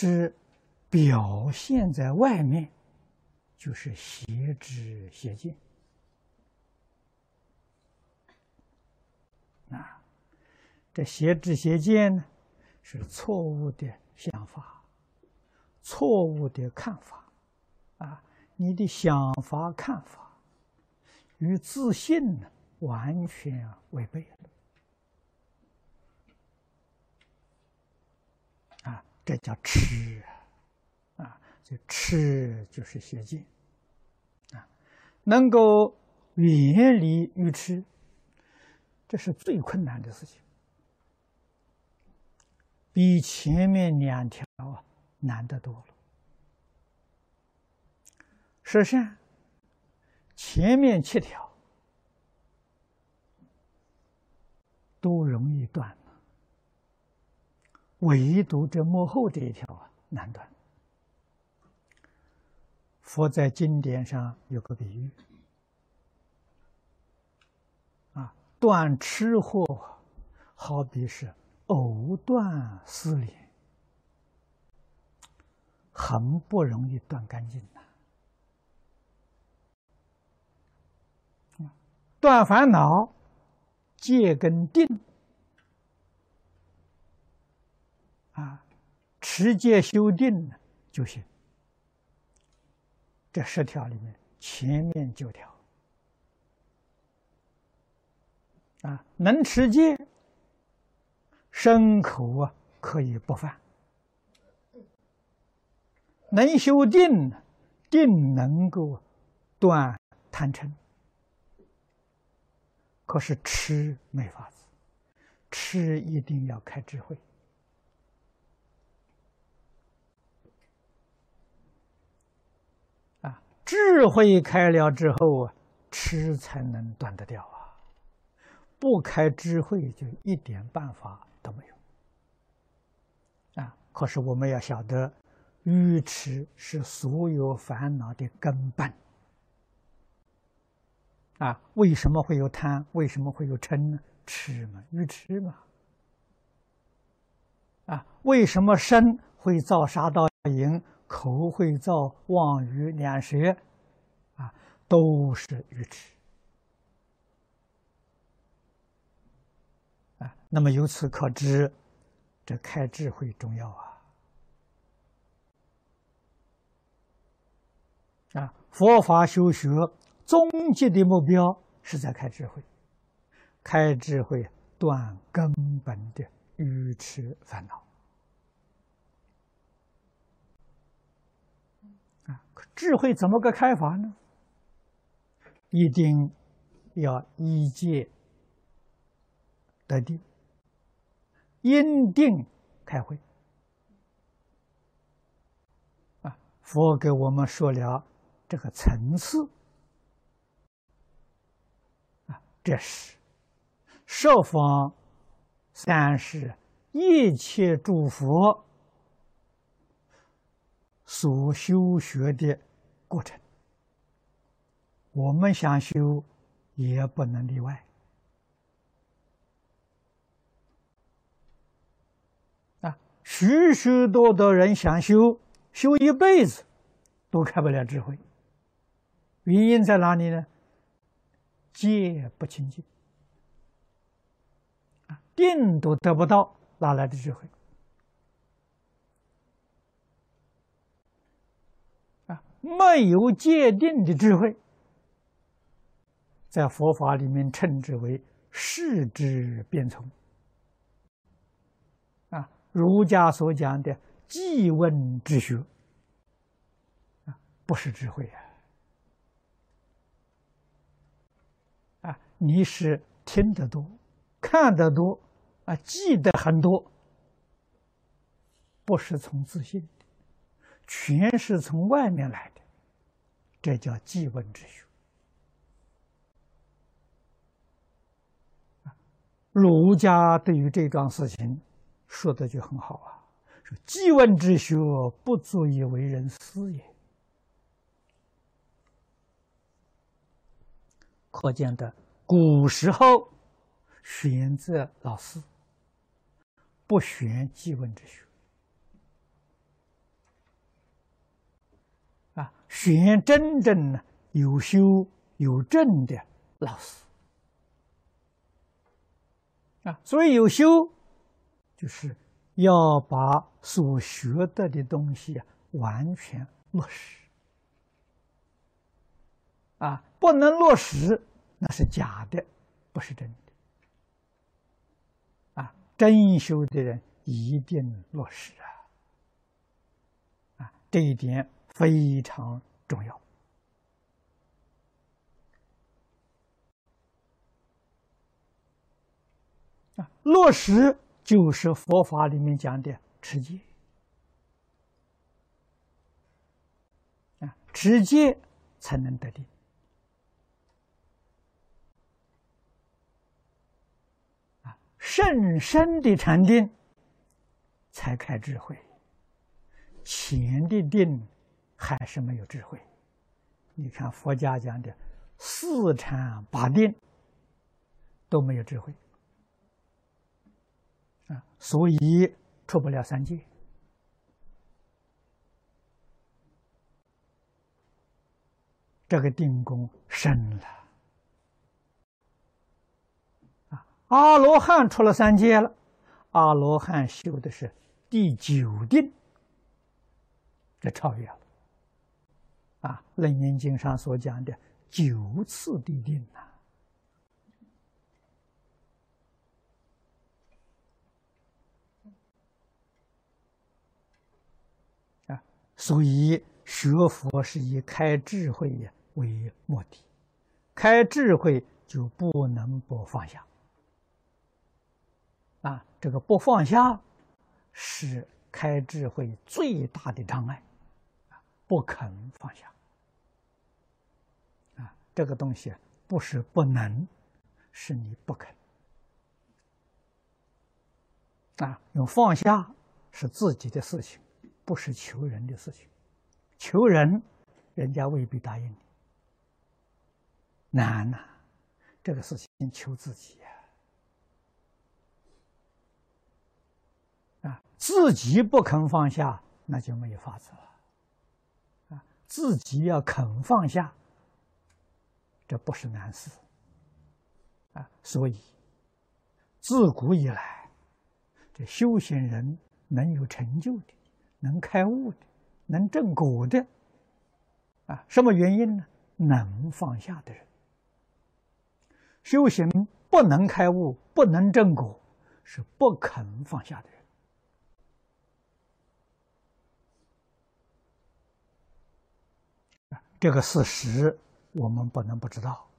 是表现在外面，就是邪知邪见啊。这邪知邪见呢，是错误的想法，错误的看法啊。你的想法看法与自信呢，完全违背了。这叫痴啊！这痴就是邪见啊！能够远离愚痴，这是最困难的事情，比前面两条啊难得多了。实际上，前面七条都容易断。唯独这幕后这一条啊难断。佛在经典上有个比喻，啊，断吃货好比是藕断丝连，很不容易断干净的。断烦恼，戒跟定。啊，持戒修定就行。这十条里面，前面九条啊，能持戒，身口啊可以不犯；能修定，定能够断贪嗔。可是吃没法子，吃一定要开智慧。智慧开了之后啊，吃才能断得掉啊！不开智慧，就一点办法都没有啊！可是我们要晓得，愚痴是所有烦恼的根本啊！为什么会有贪？为什么会有嗔呢？痴嘛，愚痴嘛！啊，为什么身会造杀盗淫？口会造妄语两舌，啊，都是愚痴啊。那么由此可知，这开智慧重要啊！啊，佛法修学终极的目标是在开智慧，开智慧断根本的愚痴烦恼。智慧怎么个开法呢？一定要依戒得定，因定开慧。啊，佛给我们说了这个层次。啊，这是十方三世一切诸佛。所修学的过程，我们想修也不能例外啊！许许多多人想修，修一辈子都开不了智慧，原因在哪里呢？戒不清净啊，定都得不到，哪来的智慧？没有界定的智慧，在佛法里面称之为世之变从。啊，儒家所讲的记问之学，啊，不是智慧啊！啊，你是听得多，看得多，啊，记得很多，不是从自信。全是从外面来的，这叫记问之学。儒家对于这桩事情说的就很好啊，说记问之学不足以为人师也。可见的古时候选择老师，不选记问之学。啊选真正呢有修有证的老师。啊，所以有修就是要把所学得的东西啊完全落实。啊，不能落实那是假的，不是真的。啊，真修的人一定落实啊。这一点非常重要啊！落实就是佛法里面讲的持戒啊，持戒才能得定啊，甚深的禅定才开智慧。前的定还是没有智慧，你看佛家讲的四禅八定都没有智慧啊，所以出不了三界这个定功深了啊！阿罗汉出了三界了，阿罗汉修的是第九定。这超越了啊！《楞严经》上所讲的九次地定呐，啊，所以学佛是以开智慧为目的，开智慧就不能不放下啊！这个不放下是开智慧最大的障碍。不肯放下啊！这个东西不是不能，是你不肯啊！用放下是自己的事情，不是求人的事情。求人，人家未必答应你。难呐，这个事情求自己呀！啊，自己不肯放下，那就没有法子了。自己要肯放下，这不是难事啊！所以自古以来，这修行人能有成就的、能开悟的、能正果的啊，什么原因呢？能放下的人，修行不能开悟、不能正果，是不肯放下的人。这个事实我们不能不知道。